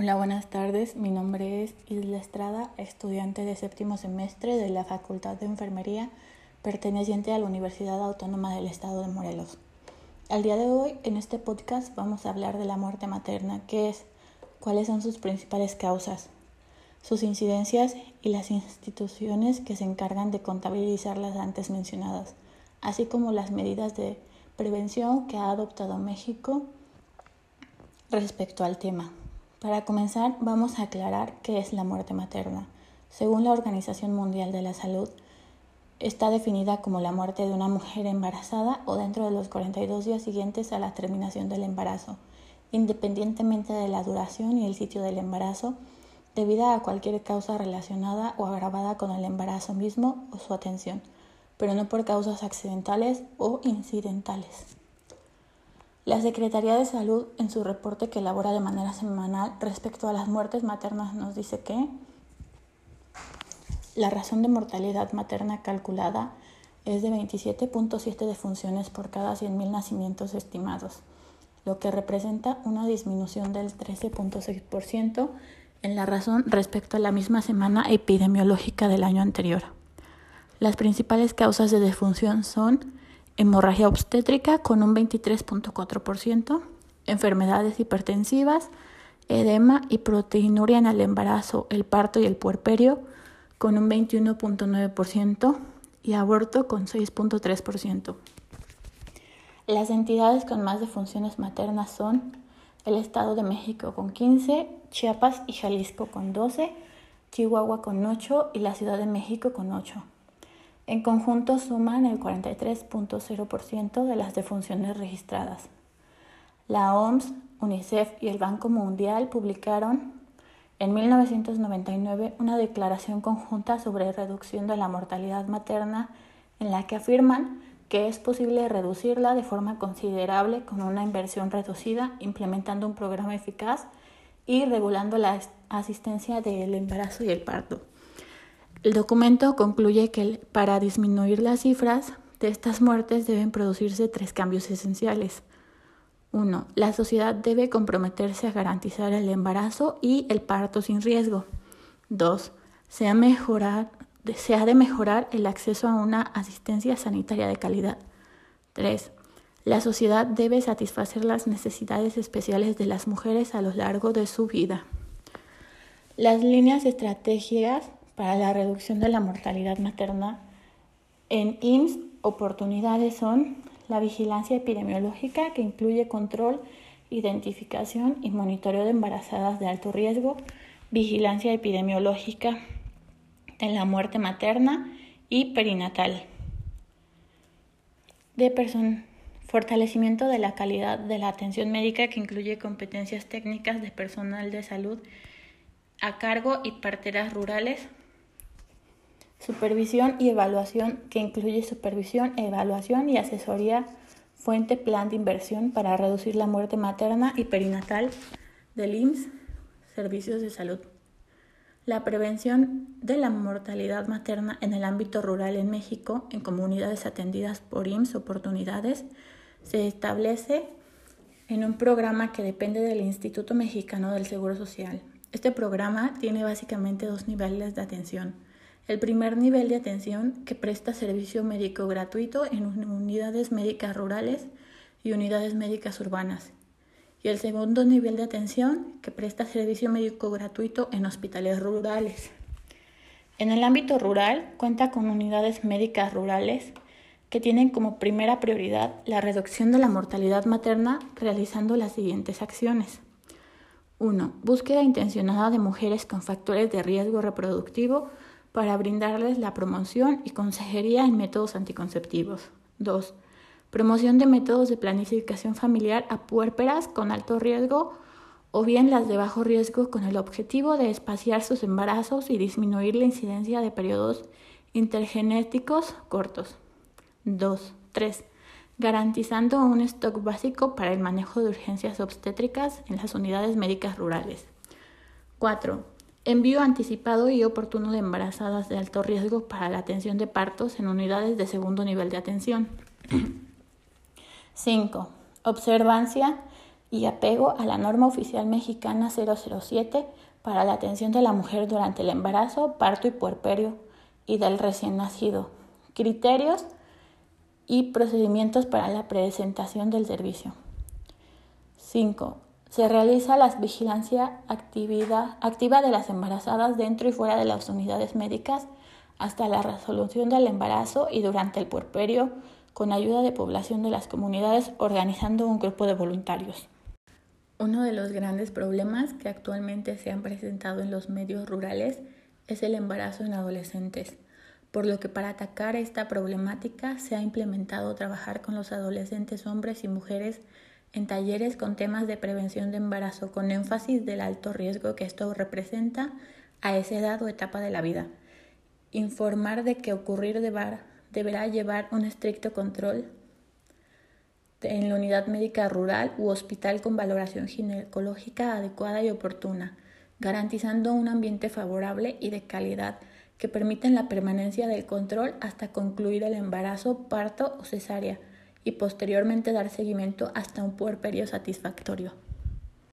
Hola, buenas tardes. Mi nombre es Isla Estrada, estudiante de séptimo semestre de la Facultad de Enfermería perteneciente a la Universidad Autónoma del Estado de Morelos. Al día de hoy, en este podcast, vamos a hablar de la muerte materna, qué es, cuáles son sus principales causas, sus incidencias y las instituciones que se encargan de contabilizar las antes mencionadas, así como las medidas de prevención que ha adoptado México respecto al tema. Para comenzar, vamos a aclarar qué es la muerte materna. Según la Organización Mundial de la Salud, está definida como la muerte de una mujer embarazada o dentro de los 42 días siguientes a la terminación del embarazo, independientemente de la duración y el sitio del embarazo, debido a cualquier causa relacionada o agravada con el embarazo mismo o su atención, pero no por causas accidentales o incidentales. La Secretaría de Salud, en su reporte que elabora de manera semanal respecto a las muertes maternas, nos dice que la razón de mortalidad materna calculada es de 27.7 defunciones por cada 100.000 nacimientos estimados, lo que representa una disminución del 13.6% en la razón respecto a la misma semana epidemiológica del año anterior. Las principales causas de defunción son hemorragia obstétrica con un 23.4%, enfermedades hipertensivas, edema y proteinuria en el embarazo, el parto y el puerperio con un 21.9% y aborto con 6.3%. Las entidades con más defunciones maternas son el Estado de México con 15, Chiapas y Jalisco con 12, Chihuahua con 8 y la Ciudad de México con 8. En conjunto suman el 43.0% de las defunciones registradas. La OMS, UNICEF y el Banco Mundial publicaron en 1999 una declaración conjunta sobre reducción de la mortalidad materna en la que afirman que es posible reducirla de forma considerable con una inversión reducida, implementando un programa eficaz y regulando la asistencia del embarazo y el parto. El documento concluye que para disminuir las cifras de estas muertes deben producirse tres cambios esenciales. Uno, La sociedad debe comprometerse a garantizar el embarazo y el parto sin riesgo. Dos, Se ha, de mejorar el acceso a una asistencia sanitaria de calidad. Tres, La sociedad debe satisfacer las necesidades especiales de las mujeres a lo largo de su vida. Las líneas estratégicas para la reducción de la mortalidad materna en IMSS oportunidades son la vigilancia epidemiológica que incluye control, identificación y monitoreo de embarazadas de alto riesgo, vigilancia epidemiológica en la muerte materna y perinatal. De fortalecimiento de la calidad de la atención médica que incluye competencias técnicas de personal de salud a cargo y parteras rurales, Supervisión y evaluación, que incluye supervisión, evaluación y asesoría, fuente plan de inversión para reducir la muerte materna y perinatal del IMSS, servicios de salud. La prevención de la mortalidad materna en el ámbito rural en México, en comunidades atendidas por IMSS Oportunidades, se establece en un programa que depende del Instituto Mexicano del Seguro Social. Este programa tiene básicamente dos niveles de atención el primer nivel de atención que presta servicio médico gratuito en unidades médicas rurales y unidades médicas urbanas. Y el segundo nivel de atención que presta servicio médico gratuito en hospitales rurales. En el ámbito rural cuenta con unidades médicas rurales que tienen como primera prioridad la reducción de la mortalidad materna realizando las siguientes acciones. 1. Búsqueda intencionada de mujeres con factores de riesgo reproductivo para brindarles la promoción y consejería en métodos anticonceptivos. 2. Promoción de métodos de planificación familiar a puérperas con alto riesgo o bien las de bajo riesgo con el objetivo de espaciar sus embarazos y disminuir la incidencia de periodos intergenéticos cortos. 2. 3. Garantizando un stock básico para el manejo de urgencias obstétricas en las unidades médicas rurales. 4 Envío anticipado y oportuno de embarazadas de alto riesgo para la atención de partos en unidades de segundo nivel de atención. 5. Observancia y apego a la norma oficial mexicana 007 para la atención de la mujer durante el embarazo, parto y puerperio y del recién nacido. Criterios y procedimientos para la presentación del servicio. 5. Se realiza la vigilancia activa de las embarazadas dentro y fuera de las unidades médicas hasta la resolución del embarazo y durante el puerperio con ayuda de población de las comunidades organizando un grupo de voluntarios. Uno de los grandes problemas que actualmente se han presentado en los medios rurales es el embarazo en adolescentes, por lo que para atacar esta problemática se ha implementado trabajar con los adolescentes hombres y mujeres en talleres con temas de prevención de embarazo con énfasis del alto riesgo que esto representa a esa edad o etapa de la vida. Informar de que ocurrir deberá llevar un estricto control en la unidad médica rural u hospital con valoración ginecológica adecuada y oportuna, garantizando un ambiente favorable y de calidad que permiten la permanencia del control hasta concluir el embarazo, parto o cesárea y posteriormente dar seguimiento hasta un puerperio satisfactorio.